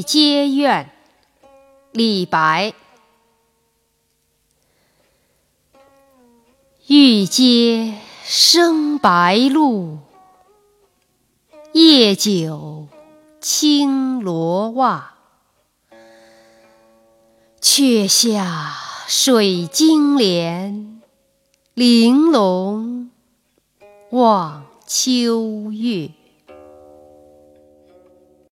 《阶怨》李白，玉阶生白露，夜久青罗袜。却下水晶帘，玲珑望秋月。